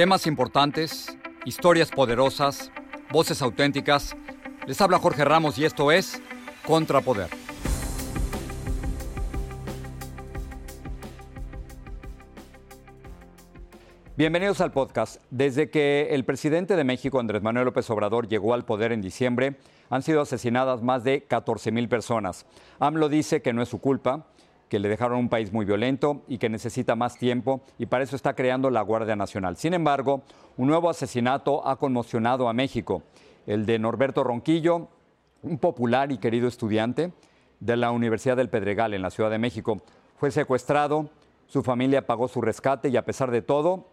Temas importantes, historias poderosas, voces auténticas. Les habla Jorge Ramos y esto es Contrapoder. Bienvenidos al podcast. Desde que el presidente de México, Andrés Manuel López Obrador, llegó al poder en diciembre, han sido asesinadas más de 14 mil personas. AMLO dice que no es su culpa, que le dejaron un país muy violento y que necesita más tiempo y para eso está creando la Guardia Nacional. Sin embargo, un nuevo asesinato ha conmocionado a México, el de Norberto Ronquillo, un popular y querido estudiante de la Universidad del Pedregal en la Ciudad de México. Fue secuestrado, su familia pagó su rescate y a pesar de todo,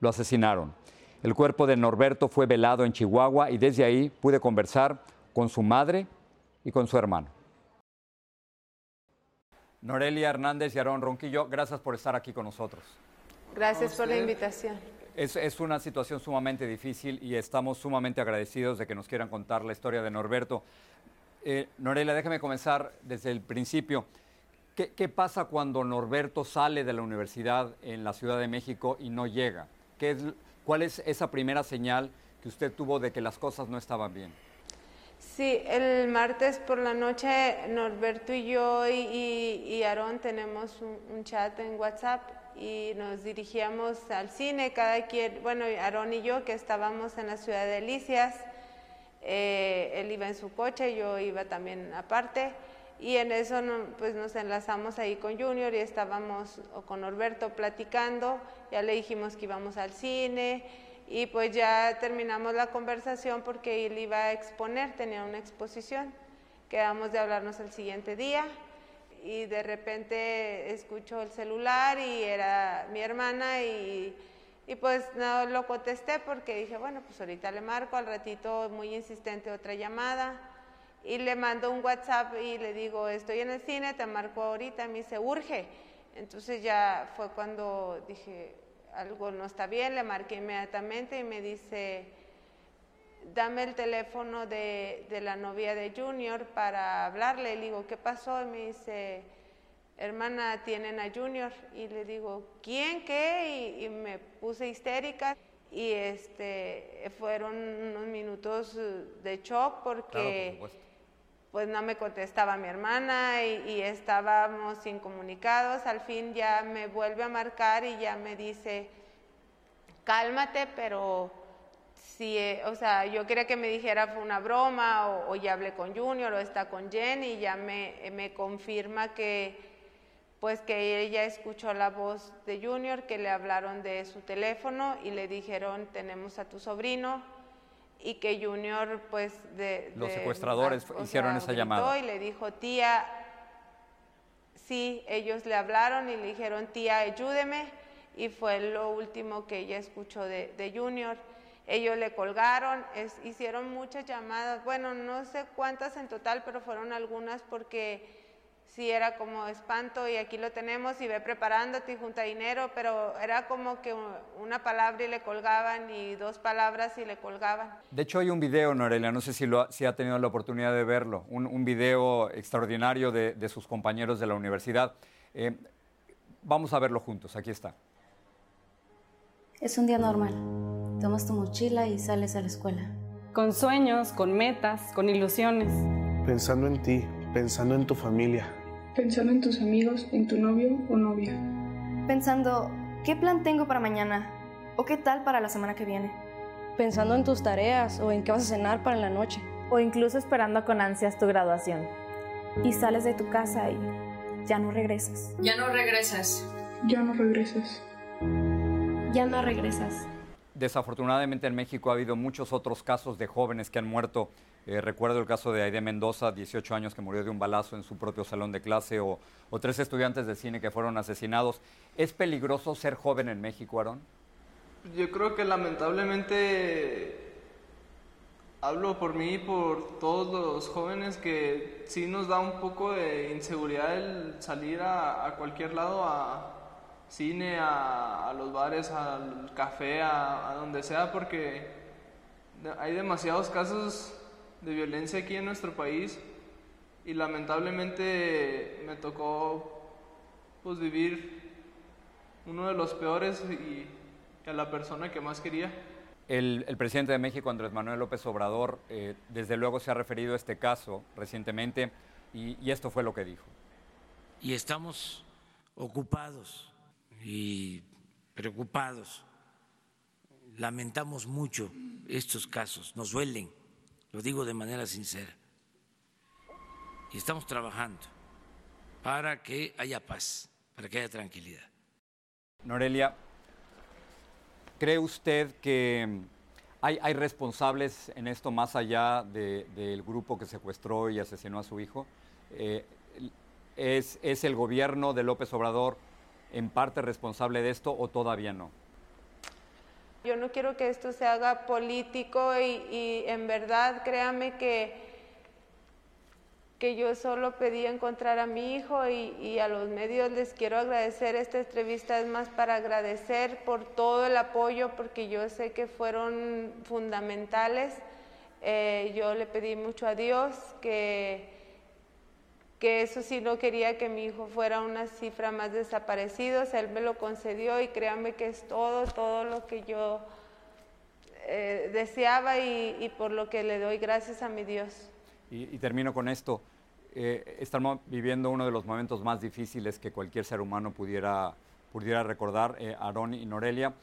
lo asesinaron. El cuerpo de Norberto fue velado en Chihuahua y desde ahí pude conversar con su madre y con su hermano. Norelia Hernández y Aarón Ronquillo, gracias por estar aquí con nosotros. Gracias por la invitación. Es, una situación sumamente difícil y estamos sumamente agradecidos de que nos quieran contar la historia de Norberto. Eh, Norelia, déjeme comenzar desde el principio. ¿Qué, pasa cuando Norberto sale de la universidad en la Ciudad de México y no llega? ¿Qué es, ¿Cuál es esa primera señal que usted tuvo de que las cosas no estaban bien? Sí, el martes por la noche Norberto y yo y, y Aarón tenemos un, chat en WhatsApp y nos dirigíamos al cine, cada quien, bueno, Aarón y yo que estábamos en la ciudad de Delicias, eh, él iba en su coche, yo iba también aparte y en eso pues nos enlazamos ahí con Junior y estábamos con Norberto platicando, ya le dijimos que íbamos al cine y pues ya terminamos la conversación porque él iba a exponer, tenía una exposición. Quedamos de hablarnos el siguiente día y de repente escucho el celular y era mi hermana y, y, pues no lo contesté porque dije, bueno, pues ahorita le marco, al ratito muy insistente otra llamada y le mando un WhatsApp y le digo, estoy en el cine, te marco ahorita, me dice, urge. Entonces ya fue cuando dije, algo no está bien, le marqué inmediatamente y me dice, dame el teléfono de, la novia de Junior para hablarle. Le digo, ¿qué pasó? Y me dice, hermana, tienen a Junior. Y le digo, ¿quién? ¿Qué? Y, me puse histérica. Y este, fueron unos minutos de shock porque pues no me contestaba mi hermana y, estábamos incomunicados. Al fin ya me vuelve a marcar y ya me dice, cálmate, pero si, eh, o sea, yo quería que me dijera fue una broma o, ya hablé con Junior o está con Jenny y ya me, me confirma que pues que ella escuchó la voz de Junior, que le hablaron de su teléfono y le dijeron tenemos a tu sobrino, y que Junior, pues, de... Los secuestradores hicieron esa llamada. Y le dijo, tía, sí, ellos le hablaron y le dijeron, tía, ayúdeme, y fue lo último que ella escuchó de, de Junior. Ellos le colgaron, hicieron muchas llamadas, bueno, no sé cuántas en total, pero fueron algunas porque sí era como espanto y aquí lo tenemos y ve preparándote y junta dinero, pero era como que una palabra y le colgaban y dos palabras y le colgaban. De hecho hay un video, Norelia, no sé si, lo, si ha tenido la oportunidad de verlo, un, un video extraordinario de, de, sus compañeros de la universidad. Eh, Vamos a verlo juntos, aquí está. Es un día normal. Tomas tu mochila y sales a la escuela. Con sueños, con metas, con ilusiones. Pensando en ti, pensando en tu familia. Pensando en tus amigos, en tu novio o novia. Pensando, ¿qué plan tengo para mañana? ¿O qué tal para la semana que viene? Pensando en tus tareas o en qué vas a cenar para la noche. O incluso esperando con ansias tu graduación. Y sales de tu casa y ya no regresas. Ya no regresas. Ya no regresas. Ya no regresas. Desafortunadamente en México ha habido muchos otros casos de jóvenes que han muerto. Eh, recuerdo el caso de Aide Mendoza, 18 años, que murió de un balazo en su propio salón de clase, o, o tres estudiantes de cine que fueron asesinados. ¿Es peligroso ser joven en México, Aarón? Yo creo que lamentablemente hablo por mí y por todos los jóvenes que sí nos da un poco de inseguridad el salir a, cualquier lado, a cine, a, los bares, al café, a, donde sea, porque hay demasiados casos de violencia aquí en nuestro país y lamentablemente me tocó pues vivir uno de los peores y a la persona que más quería. El, presidente de México, Andrés Manuel López Obrador, eh, desde luego se ha referido a este caso recientemente y, esto fue lo que dijo. Y estamos ocupados y preocupados. Lamentamos mucho estos casos, nos duelen, lo digo de manera sincera. Y estamos trabajando para que haya paz, para que haya tranquilidad. Norelia, ¿Cree usted que hay, responsables en esto más allá del grupo que secuestró y asesinó a su hijo? Eh, ¿es, ¿Es el gobierno de López Obrador en parte responsable de esto o todavía no? Yo no quiero que esto se haga político y, en verdad créame que que yo solo pedí encontrar a mi hijo y, a los medios les quiero agradecer. Esta entrevista es más para agradecer por todo el apoyo porque yo sé que fueron fundamentales. Eh, yo le pedí mucho a Dios que, que eso sí no quería que mi hijo fuera una cifra más desaparecidos. Él me lo concedió y créanme que es todo, todo lo que yo eh, deseaba y, por lo que le doy gracias a mi Dios. Y, termino con esto. Eh, estamos viviendo uno de los momentos más difíciles que cualquier ser humano pudiera, pudiera recordar, eh, Aarón y Norelia.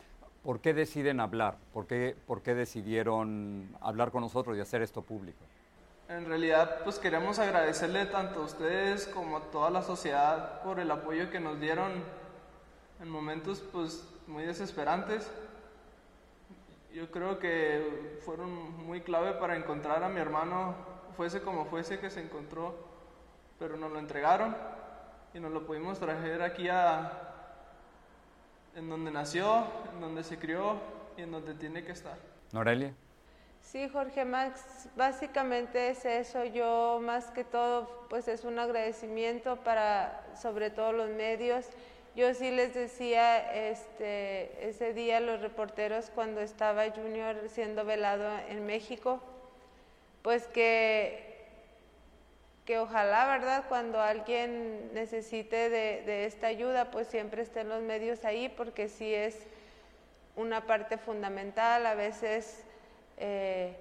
¿Por qué deciden hablar? ¿Por qué, ¿Por qué decidieron hablar con nosotros y hacer esto público? En realidad, pues queremos agradecerle tanto a ustedes como a toda la sociedad por el apoyo que nos dieron en momentos pues muy desesperantes. Yo creo que fueron muy clave para encontrar a mi hermano fuese como fuese que se encontró, pero nos lo entregaron y nos lo pudimos traer aquí a en donde nació, en donde se crió y en donde tiene que estar. Norelia. Sí, Jorge Max, básicamente es eso. Yo más que todo, pues es un agradecimiento para sobre todo los medios. Yo sí les decía este, ese día a los reporteros cuando estaba Junior siendo velado en México, pues que, que ojalá, ¿verdad? Cuando alguien necesite de, esta ayuda, pues siempre estén los medios ahí, porque sí es una parte fundamental. A veces, eh,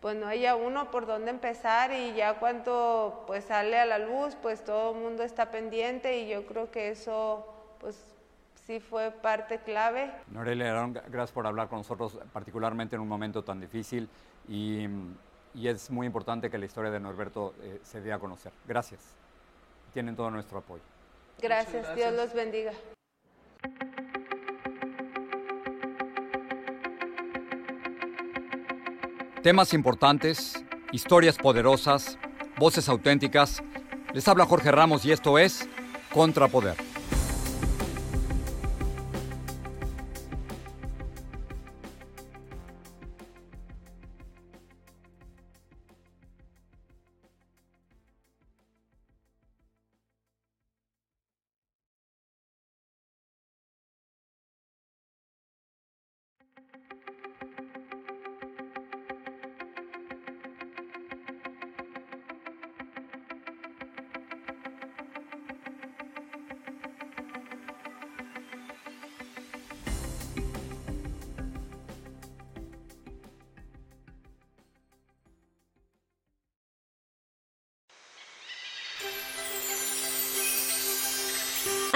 pues no haya uno por dónde empezar y ya cuando pues sale a la luz, pues todo el mundo está pendiente y yo creo que eso, pues sí fue parte clave. Norelia, gracias por hablar con nosotros, particularmente en un momento tan difícil y y es muy importante que la historia de Norberto eh, se dé a conocer. Gracias. Tienen todo nuestro apoyo. Gracias, Dios los bendiga. Temas importantes, historias poderosas, voces auténticas. Les habla Jorge Ramos y esto es Contrapoder.